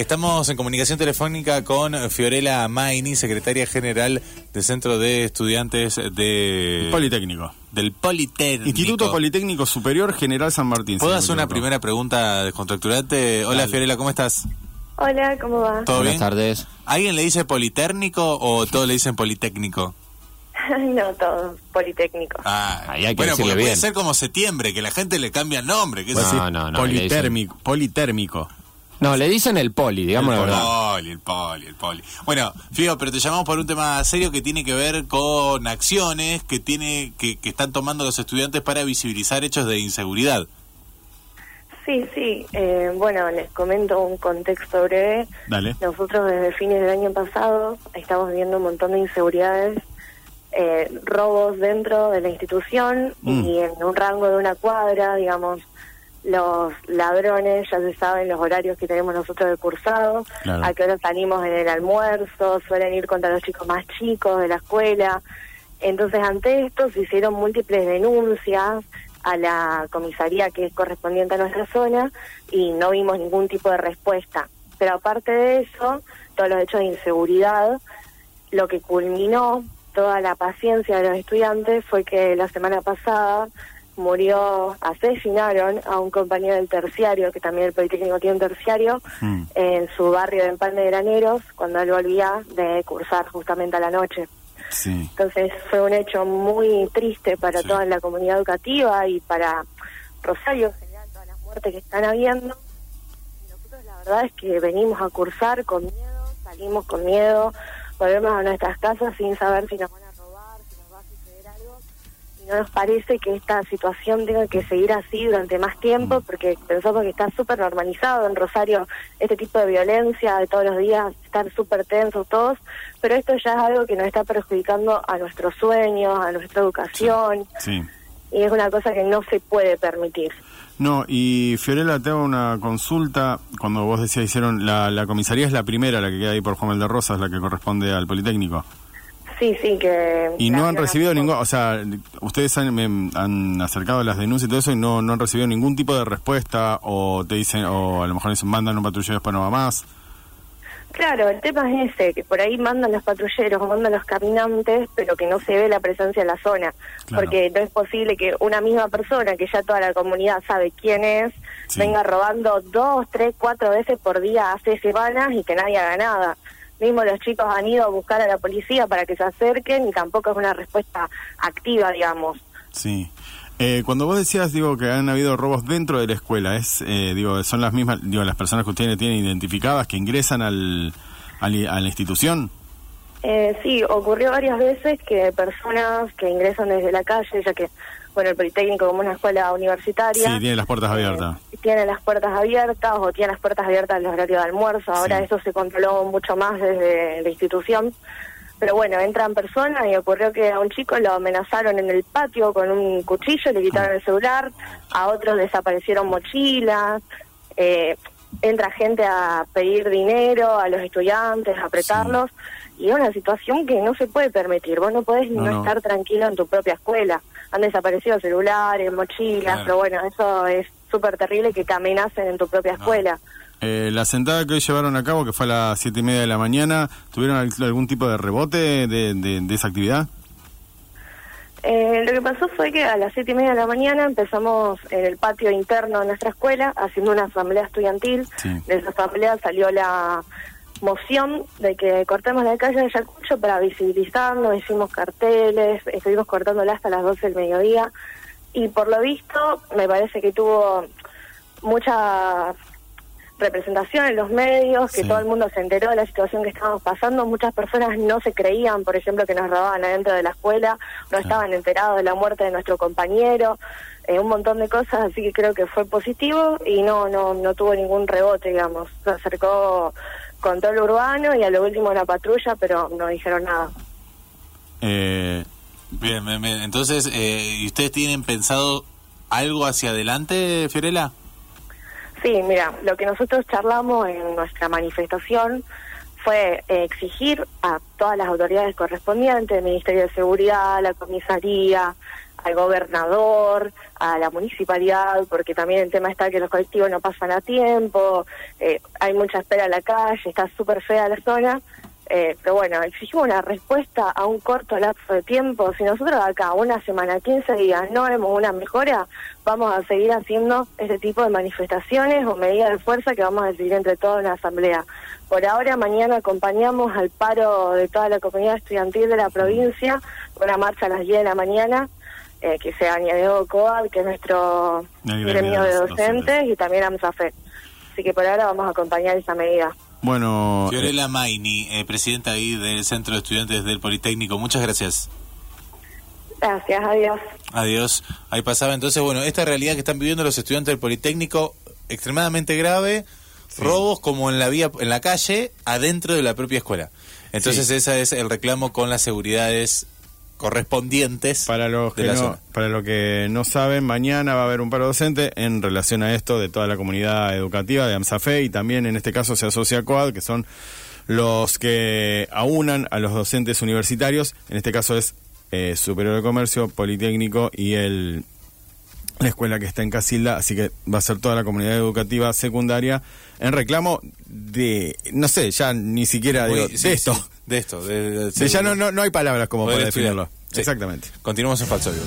Estamos en comunicación telefónica con Fiorella Maini, secretaria general del Centro de Estudiantes de... Politécnico. Del Politécnico. Instituto Politécnico Superior General San Martín. ¿Puedo hacer una primera pregunta descontracturante? Hola Dale. Fiorella, ¿cómo estás? Hola, ¿cómo va? ¿Todo Buenas bien? tardes. ¿Alguien le dice Politécnico o todos le dicen Politécnico? no, todo, Politécnico. Ah, Ahí hay que bueno, porque puede bien. ser como septiembre, que la gente le cambia el nombre. ¿qué. No, no, no, Politérmico. Politérmico. No, le dicen el poli, digamos la el verdad. poli, el poli, el poli. Bueno, Fío, pero te llamamos por un tema serio que tiene que ver con acciones que tiene que, que están tomando los estudiantes para visibilizar hechos de inseguridad. Sí, sí. eh, bueno, les comento un contexto breve. Dale. Nosotros desde fines del año pasado estamos viendo un montón de inseguridades, eh, robos dentro de la institución Mm. y en un rango de una cuadra, digamos, los ladrones ya se saben los horarios que tenemos nosotros de cursado, Claro. a qué hora salimos en el almuerzo, suelen ir contra los chicos más chicos de la escuela. Entonces, ante esto se hicieron múltiples denuncias a la comisaría que es correspondiente a nuestra zona y no vimos ningún tipo de respuesta. Pero aparte de eso, todos los hechos de inseguridad, lo que culminó toda la paciencia de los estudiantes fue que la semana pasada murió, asesinaron a un compañero del terciario, que también el Politécnico tiene un terciario, Mm. en su barrio de Empalme de Graneros, cuando él volvía de cursar justamente a la noche. Sí. Entonces fue un hecho muy triste para Sí. toda la comunidad educativa y para Rosario en general, todas las muertes que están habiendo. Y nosotros la verdad es que venimos a cursar con miedo, salimos con miedo, volvemos a nuestras casas sin saber si nos van a robar, si nos va a suceder algo. Y no nos parece que esta situación tenga que seguir así durante más tiempo, porque pensamos que está súper normalizado en Rosario este tipo de violencia de todos los días, estar súper tensos todos, pero esto ya es algo que nos está perjudicando a nuestros sueños, a nuestra educación, Sí. y es una cosa que no se puede permitir. No, y Fiorella, te hago una consulta. Cuando vos decías, hicieron. La, la comisaría es la primera, la que queda ahí por Juan de Rosas, la que corresponde al Politécnico. Sí, sí, que... Y no han recibido ningún. O sea, ustedes han, me- han acercado las denuncias y todo eso y no, no han recibido ningún tipo de respuesta. O te dicen, o a lo mejor dicen, mandan un patrullero después no va más. Claro, el tema es ese, que por ahí mandan los patrulleros, mandan los caminantes, pero que no se ve la presencia en la zona. Claro. Porque no es posible que una misma persona, que ya toda la comunidad sabe quién es, Sí. venga robando dos, tres, cuatro veces por día hace semanas y que nadie haga nada. Mismo los chicos han ido a buscar a la policía para que se acerquen y tampoco es una respuesta activa, digamos. Sí. Eh, cuando vos decías, digo, que han habido robos dentro de la escuela, es, eh, digo, son las mismas, digo, las personas que ustedes tienen identificadas que ingresan al, al- a la institución. Eh, sí, ocurrió varias veces que personas que ingresan desde la calle, ya que, bueno, el Politécnico como una escuela universitaria... Sí, tienen las puertas abiertas. Tienen las puertas abiertas o tienen las puertas abiertas en los horarios de almuerzo. Ahora Sí. eso se controló mucho más desde la institución. Pero bueno, entran personas y ocurrió que a un chico lo amenazaron en el patio con un cuchillo, le quitaron el celular, a otros desaparecieron mochilas, eh, entra gente a pedir dinero a los estudiantes, a apretarlos, y es una situación que no se puede permitir. Vos no podés No, no, no. estar tranquilo en tu propia escuela. Han desaparecido celulares, mochilas, Claro. pero bueno, eso es súper terrible que te amenacen en tu propia escuela. Eh, la sentada que hoy llevaron a cabo, que fue a las siete y media de la mañana, ¿tuvieron al- algún tipo de rebote de, de- de esa actividad? Eh, lo que pasó fue que a las siete y media de la mañana empezamos en el patio interno de nuestra escuela haciendo una asamblea estudiantil. Sí. De esa asamblea salió la moción de que cortemos la calle de Ayacucho para visibilizarnos, hicimos carteles, estuvimos cortándola hasta las 12 del mediodía y por lo visto me parece que tuvo mucha representación en los medios, que Sí. todo el mundo se enteró de la situación que estábamos pasando. Muchas personas no se creían, por ejemplo, que nos robaban adentro de la escuela, no estaban enterados de la muerte de nuestro compañero, eh, un montón de cosas, así que creo que fue positivo y no no no tuvo ningún rebote, digamos. Se acercó control urbano y a lo último una patrulla, pero no dijeron nada. Eh, Bien, bien. Entonces, eh, ¿y ustedes tienen pensado algo hacia adelante, Fiorella? Sí, mira, lo que nosotros charlamos en nuestra manifestación fue eh, exigir a todas las autoridades correspondientes, el Ministerio de Seguridad, la comisaría, al gobernador, a la municipalidad, porque también el tema está que los colectivos no pasan a tiempo, eh, hay mucha espera en la calle, está súper fea la zona. Eh, pero bueno, exigimos una respuesta a un corto lapso de tiempo. Si nosotros acá una semana, 15 días, no vemos una mejora, vamos a seguir haciendo este tipo de manifestaciones o medidas de fuerza que vamos a decidir entre todos en la Asamblea. Por ahora, mañana acompañamos al paro de toda la comunidad estudiantil de la provincia, una marcha a las 10 de la mañana, eh, que se añadió COAD, que es nuestro gremio de docentes, docentes. y también AMSAFE. Así que por ahora vamos a acompañar esa medida. Bueno, eh, Fiorella Maini, eh, presidenta ahí del Centro de Estudiantes del Politécnico, muchas gracias. Gracias, adiós. Adiós. Ahí pasaba entonces, bueno, esta realidad que están viviendo los estudiantes del Politécnico, extremadamente grave, robos como en la vía, en la calle, adentro de la propia escuela. Entonces Sí. ese es el reclamo con las seguridades correspondientes Para los de que la no, zona. para los que no saben, mañana va a haber un paro docente en relación a esto de toda la comunidad educativa de AMSAFE y también en este caso se asocia a COAD, que son los que aunan a los docentes universitarios. En este caso es eh, Superior de Comercio, Politécnico y el la escuela que está en Casilda, así que va a ser toda la comunidad educativa secundaria en reclamo de, no sé, ya ni siquiera Muy- digo, sí, de esto. sí, de esto. de- de- De ya no, no, no hay palabras como Poder para definirlo. Sí. Exactamente. Continuamos en Falso Vivo.